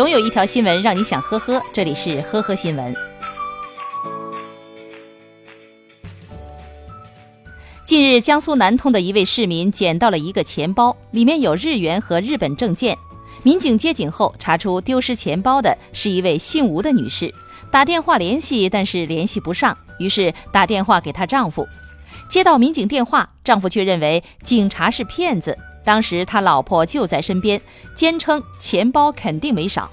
总有一条新闻让你想呵呵，这里是呵呵新闻。近日，江苏南通的一位市民捡到了一个钱包，里面有日元和日本证件。民警接警后，查出丢失钱包的是一位姓吴的女士，打电话联系，但是联系不上，于是打电话给她丈夫。接到民警电话，丈夫却认为警察是骗子。当时他老婆就在身边，坚称钱包肯定没少。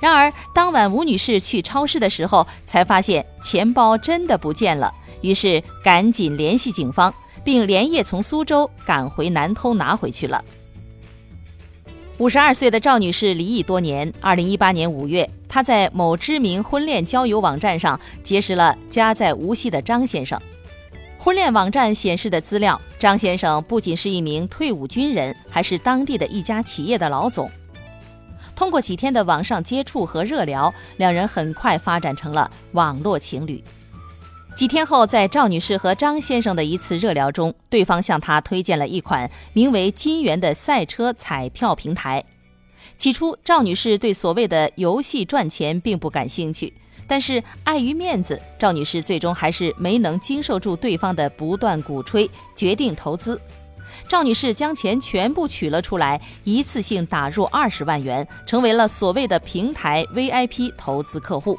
然而当晚吴女士去超市的时候，才发现钱包真的不见了，于是赶紧联系警方，并连夜从苏州赶回南通拿回去了。五十二岁的赵女士离异多年，二零一八年五月，她在某知名婚恋交友网站上结识了家在无锡的张先生。婚恋网站显示的资料，张先生不仅是一名退伍军人，还是当地的一家企业的老总。通过几天的网上接触和热聊，两人很快发展成了网络情侣。几天后，在赵女士和张先生的一次热聊中，对方向她推荐了一款名为“金源”的赛车彩票平台。起初，赵女士对所谓的游戏赚钱并不感兴趣。但是碍于面子，赵女士最终还是没能经受住对方的不断鼓吹，决定投资。赵女士将钱全部取了出来，一次性打入二十万元，成为了所谓的平台 VIP 投资客户。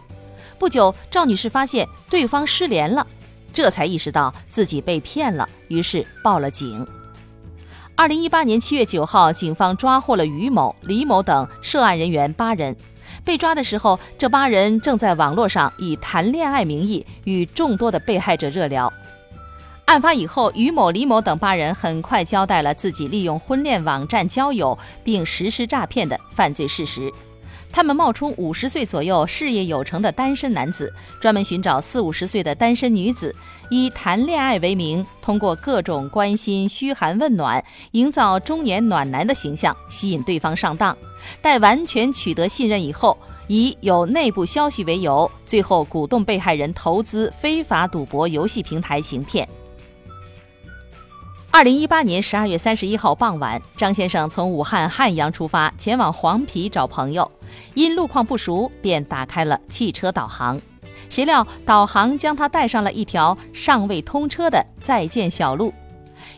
不久，赵女士发现对方失联了，这才意识到自己被骗了，于是报了警。二零一八年七月九号，警方抓获了于某、李某等涉案人员八人。被抓的时候，这八人正在网络上以谈恋爱名义与众多的被害者热聊。案发以后，于某、李某等八人很快交代了自己利用婚恋网站交友并实施诈骗的犯罪事实。他们冒充五十岁左右、事业有成的单身男子，专门寻找四五十岁的单身女子，以谈恋爱为名，通过各种关心、嘘寒问暖，营造中年暖男的形象，吸引对方上当。待完全取得信任以后，以有内部消息为由，最后鼓动被害人投资非法赌博游戏平台行骗。二零一八年十二月三十一号傍晚，张先生从武汉汉阳出发，前往黄陂找朋友。因路况不熟，便打开了汽车导航。谁料导航将他带上了一条尚未通车的在建小路。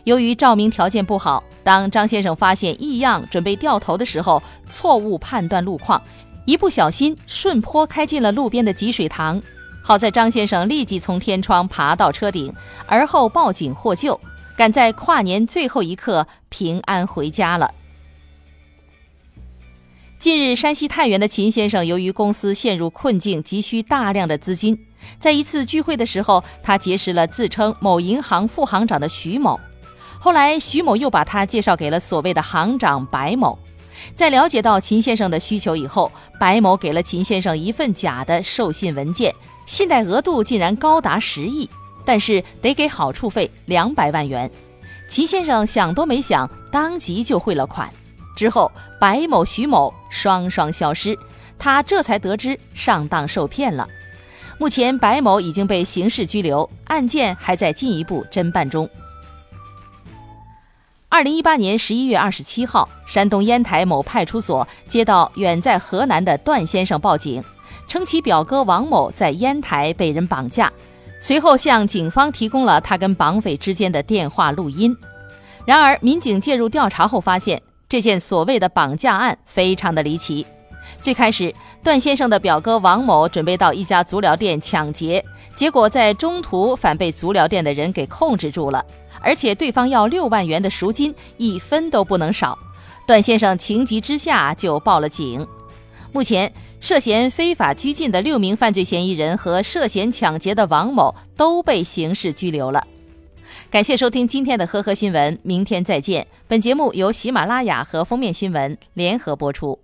由于照明条件不好，当张先生发现异样，准备掉头的时候，错误判断路况，一不小心顺坡开进了路边的积水塘。好在张先生立即从天窗爬到车顶，而后报警获救。赶在跨年最后一刻平安回家了。近日，山西太原的秦先生由于公司陷入困境，急需大量的资金。在一次聚会的时候，他结识了自称某银行副行长的徐某。后来，徐某又把他介绍给了所谓的行长白某。在了解到秦先生的需求以后，白某给了秦先生一份假的授信文件，信贷额度竟然高达十亿。但是得给好处费两百万元，齐先生想都没想，当即就汇了款。之后，白某、徐某双双消失，他这才得知上当受骗了。目前，白某已经被刑事拘留，案件还在进一步侦办中。二零一八年十一月二十七号，山东烟台某派出所接到远在河南的段先生报警，称其表哥王某在烟台被人绑架。随后向警方提供了他跟绑匪之间的电话录音。然而，民警介入调查后发现，这件所谓的绑架案非常的离奇。最开始，段先生的表哥王某准备到一家足疗店抢劫，结果在中途反被足疗店的人给控制住了，而且对方要六万元的赎金，一分都不能少。段先生情急之下就报了警。目前，涉嫌非法拘禁的六名犯罪嫌疑人和涉嫌抢劫的王某都被刑事拘留了。感谢收听今天的呵呵新闻，明天再见。本节目由喜马拉雅和封面新闻联合播出。